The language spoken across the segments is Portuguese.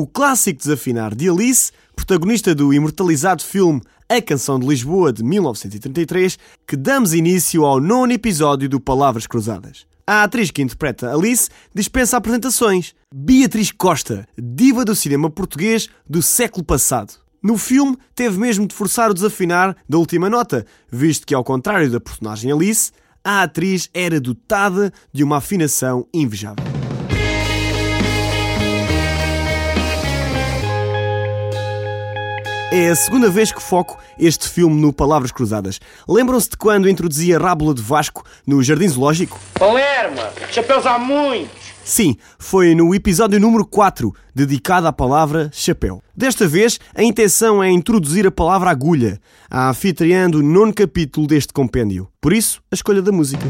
o clássico desafinar de Alice, protagonista do imortalizado filme A Canção de Lisboa de 1933, que damos início ao nono episódio do Palavras Cruzadas. A atriz que interpreta Alice dispensa apresentações. Beatriz Costa, diva do cinema português do século passado. No filme, teve mesmo de forçar o desafinar da última nota, visto que, ao contrário da personagem Alice, a atriz era dotada de uma afinação invejável. É a segunda vez que foco este filme no Palavras Cruzadas. Lembram-se de quando introduzia Rábula de Vasco no Jardim Zoológico? Palermo, chapéus há muitos. Sim, foi no episódio número 4, dedicado à palavra chapéu. Desta vez, a intenção é introduzir a palavra agulha, a anfitriã do nono capítulo deste compêndio. Por isso, a escolha da música.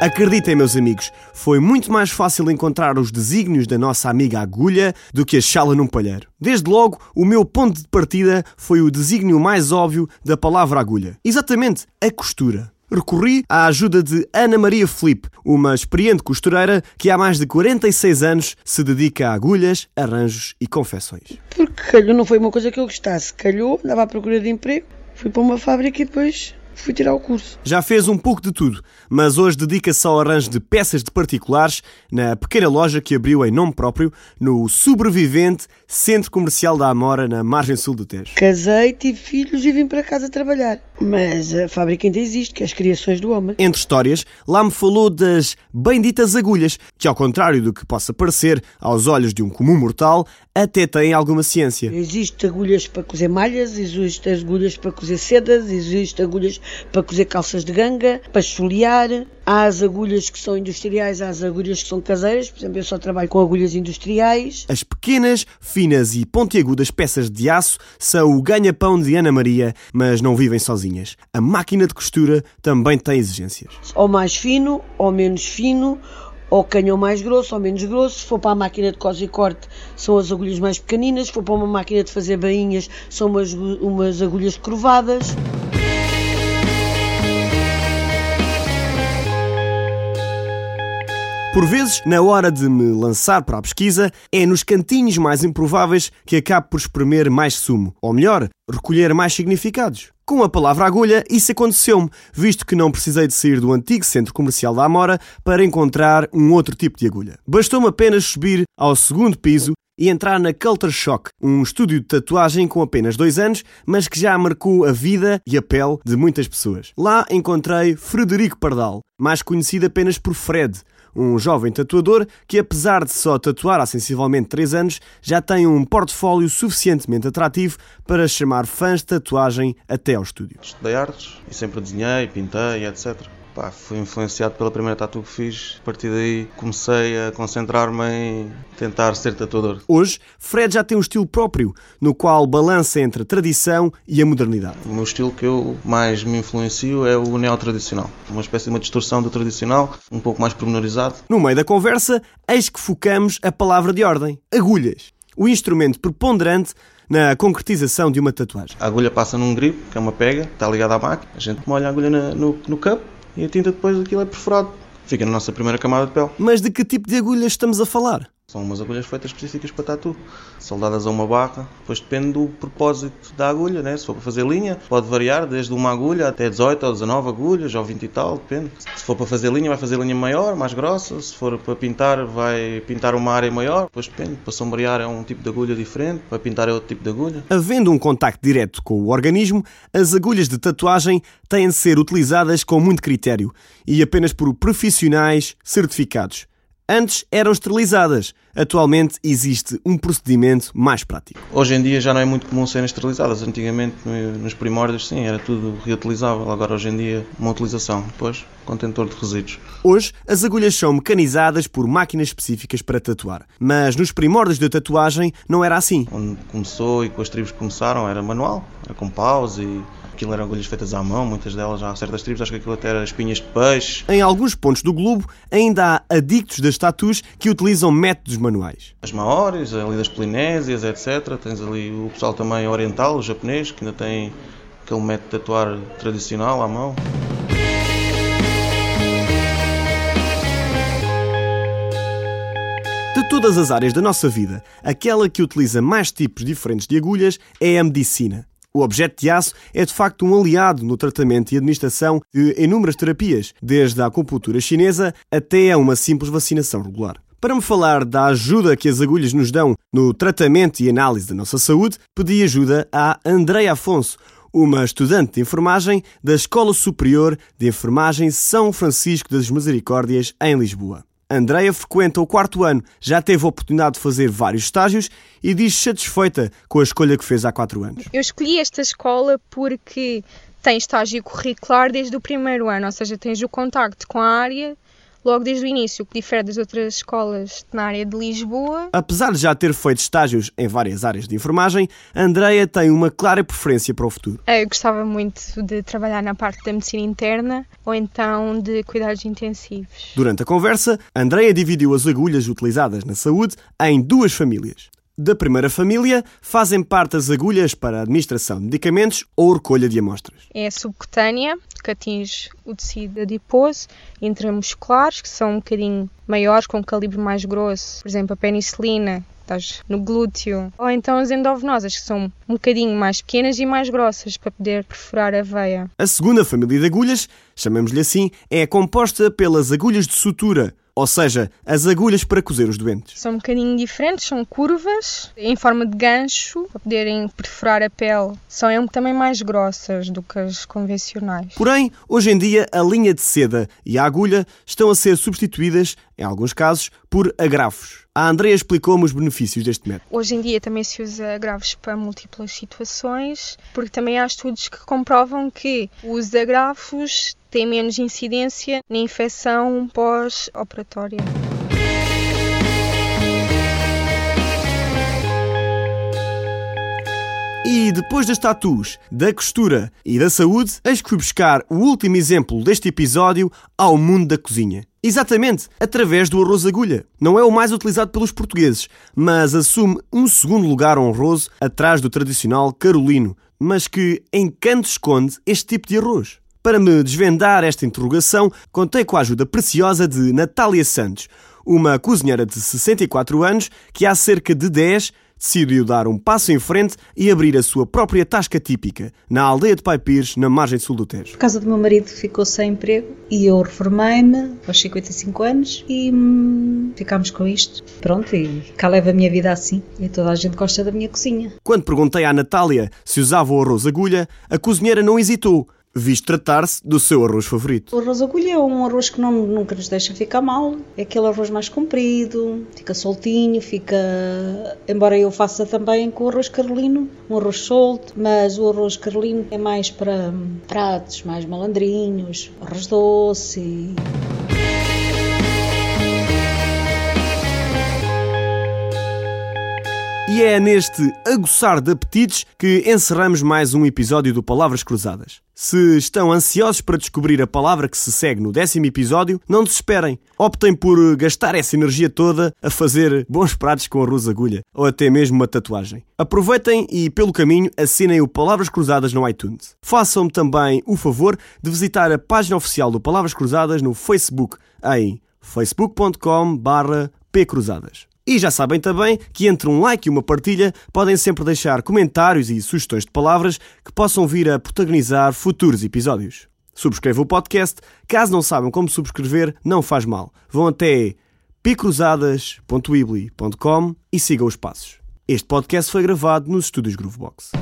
Acreditem, meus amigos, foi muito mais fácil encontrar os desígnios da nossa amiga agulha do que achá-la num palheiro. Desde logo, o meu ponto de partida foi o desígnio mais óbvio da palavra agulha. Exatamente, a costura. Recorri à ajuda de Ana Maria Felipe, uma experiente costureira que há mais de 46 anos se dedica a agulhas, arranjos e confecções. Porque calhou, não foi uma coisa que eu gostasse. Calhou, andava à procura de emprego, fui para uma fábrica e depois fui tirar o curso. Já fez um pouco de tudo, mas hoje dedica-se ao arranjo de peças de particulares na pequena loja que abriu em nome próprio no sobrevivente Centro Comercial da Amora, na margem sul do Tejo. Casei, tive filhos e vim para casa trabalhar. Mas a fábrica ainda existe, que é as criações do homem. Entre histórias, lá me falou das benditas agulhas, que ao contrário do que possa parecer aos olhos de um comum mortal, até têm alguma ciência. Existem agulhas para cozer malhas, existem agulhas para cozer sedas, existem agulhas para cozer calças de ganga, para chulear. Há as agulhas que são industriais, há as agulhas que são caseiras. Por exemplo, eu só trabalho com agulhas industriais. As pequenas, finas e pontiagudas peças de aço são o ganha-pão de Ana Maria, mas não vivem sozinhas. A máquina de costura também tem exigências. Ou mais fino, ou menos fino, ou canhão mais grosso ou menos grosso. Se for para a máquina de cose e corte, são as agulhas mais pequeninas. Se for para uma máquina de fazer bainhas, são umas, umas agulhas curvadas. Por vezes, na hora de me lançar para a pesquisa, é nos cantinhos mais improváveis que acabo por espremer mais sumo, ou melhor, recolher mais significados. Com a palavra agulha, isso aconteceu-me, visto que não precisei de sair do antigo centro comercial da Amora para encontrar um outro tipo de agulha. Bastou-me apenas subir ao segundo piso e entrar na Culture Shock, um estúdio de tatuagem com apenas dois anos, mas que já marcou a vida e a pele de muitas pessoas. Lá encontrei Frederico Pardal, mais conhecido apenas por Fred, um jovem tatuador que, apesar de só tatuar há sensivelmente 3 anos, já tem um portfólio suficientemente atrativo para chamar fãs de tatuagem até ao estúdio. Estudei artes e sempre desenhei, pintei, etc. Pá, fui influenciado pela primeira tatu que fiz. A partir daí comecei a concentrar-me em tentar ser tatuador. Hoje, Fred já tem um estilo próprio, no qual balança entre a tradição e a modernidade. O meu estilo que eu mais me influencio é o neo-tradicional. Uma espécie de uma distorção do tradicional, um pouco mais pormenorizado. No meio da conversa, eis que focamos a palavra de ordem: agulhas. O instrumento preponderante na concretização de uma tatuagem. A agulha passa num gripo, que é uma pega, está ligada à máquina. A gente molha a agulha no, no cup e a tinta depois daquilo é perfurado. Fica na nossa primeira camada de pele. Mas de que tipo de agulhas estamos a falar? São umas agulhas feitas específicas para tatu, soldadas a uma barra. Depois depende do propósito da agulha, né? Se for para fazer linha, pode variar desde uma agulha até 18 ou 19 agulhas, ou 20 e tal, depende. Se for para fazer linha, vai fazer linha maior, mais grossa. Se for para pintar, vai pintar uma área maior. Depois depende. Para sombrear é um tipo de agulha diferente, para pintar é outro tipo de agulha. Havendo um contacto direto com o organismo, as agulhas de tatuagem têm de ser utilizadas com muito critério e apenas por profissionais certificados. Antes eram esterilizadas. Atualmente existe um procedimento mais prático. Hoje em dia já não é muito comum serem esterilizadas. Antigamente, nos primórdios, sim, era tudo reutilizável. Agora, hoje em dia, uma utilização. Depois, contentor de resíduos. Hoje, as agulhas são mecanizadas por máquinas específicas para tatuar. Mas nos primórdios da tatuagem não era assim. Onde começou e com as tribos começaram era manual, era com paus e Aquilo eram agulhas feitas à mão, muitas delas, há certas tribos, acho que aquilo até era espinhas de peixe. Em alguns pontos do globo ainda há adictos das tatus que utilizam métodos manuais. As maoris, ali das Polinésias, etc. Tens ali o pessoal também oriental, o japonês, que ainda tem aquele método de tatuar tradicional à mão. De todas as áreas da nossa vida, aquela que utiliza mais tipos diferentes de agulhas é a medicina. O objeto de aço é de facto um aliado no tratamento e administração de inúmeras terapias, desde a acupuntura chinesa até a uma simples vacinação regular. Para me falar da ajuda que as agulhas nos dão no tratamento e análise da nossa saúde, pedi ajuda a Andréia Afonso, uma estudante de enfermagem da Escola Superior de Enfermagem São Francisco das Misericórdias, em Lisboa. Andreia frequenta o quarto ano, já teve a oportunidade de fazer vários estágios e diz satisfeita com a escolha que fez há quatro anos. Eu escolhi esta escola porque tem estágio curricular desde o primeiro ano, ou seja, tens o contacto com a área logo desde o início, que difere das outras escolas na área de Lisboa. Apesar de já ter feito estágios em várias áreas de enfermagem, Andreia tem uma clara preferência para o futuro. Eu gostava muito de trabalhar na parte da medicina interna ou então de cuidados intensivos. Durante a conversa, Andreia dividiu as agulhas utilizadas na saúde em duas famílias. Da primeira família fazem parte as agulhas para a administração de medicamentos ou recolha de amostras. É subcutânea, que atinge o tecido adiposo, intramusculares, que são um bocadinho maiores, com um calibre mais grosso. Por exemplo, a penicilina, estás no glúteo. Ou então as endovenosas, que são um bocadinho mais pequenas e mais grossas, para poder perfurar a veia. A segunda família de agulhas, chamamos-lhe assim, é composta pelas agulhas de sutura, ou seja, as agulhas para cozer os doentes. São um bocadinho diferentes, são curvas, em forma de gancho, para poderem perfurar a pele. São também mais grossas do que as convencionais. Porém, hoje em dia, a linha de seda e a agulha estão a ser substituídas, em alguns casos, por agrafos. A Andrea explicou-me os benefícios deste método. Hoje em dia também se usa agrafos para múltiplas situações, porque também há estudos que comprovam que os agrafos têm menos incidência na infecção pós-operatória. E depois das tatus, da costura e da saúde, eis que buscar o último exemplo deste episódio ao mundo da cozinha. Exatamente, através do arroz agulha. Não é o mais utilizado pelos portugueses, mas assume um segundo lugar honroso atrás do tradicional carolino, mas que encanto esconde este tipo de arroz. Para me desvendar esta interrogação, contei com a ajuda preciosa de Natália Santos, uma cozinheira de 64 anos que há cerca de 10 decidiu dar um passo em frente e abrir a sua própria tasca típica, na aldeia de Pai Pires, na margem sul do Tejo. Por causa do meu marido ficou sem emprego e eu reformei-me aos 55 anos e hum, ficámos com isto. Pronto, e cá leva a minha vida assim. E toda a gente gosta da minha cozinha. Quando perguntei à Natália se usava o arroz agulha, a cozinheira não hesitou visto tratar-se do seu arroz favorito. O arroz agulha é um arroz que não, nunca nos deixa ficar mal. É aquele arroz mais comprido, fica soltinho, fica. Embora eu faça também com o arroz carolino, um arroz solto, mas o arroz carolino é mais para pratos mais malandrinhos, arroz doce. E é neste aguçar de apetites que encerramos mais um episódio do Palavras Cruzadas. Se estão ansiosos para descobrir a palavra que se segue no décimo episódio, não desesperem. Optem por gastar essa energia toda a fazer bons pratos com arroz agulha ou até mesmo uma tatuagem. Aproveitem e, pelo caminho, assinem o Palavras Cruzadas no iTunes. Façam-me também o favor de visitar a página oficial do Palavras Cruzadas no Facebook em facebook.com/pcruzadas. E já sabem também que entre um like e uma partilha podem sempre deixar comentários e sugestões de palavras que possam vir a protagonizar futuros episódios. Subscrevam o podcast. Caso não saibam como subscrever, não faz mal. Vão até picruzadas.ibli.com e sigam os passos. Este podcast foi gravado nos estúdios Groovebox.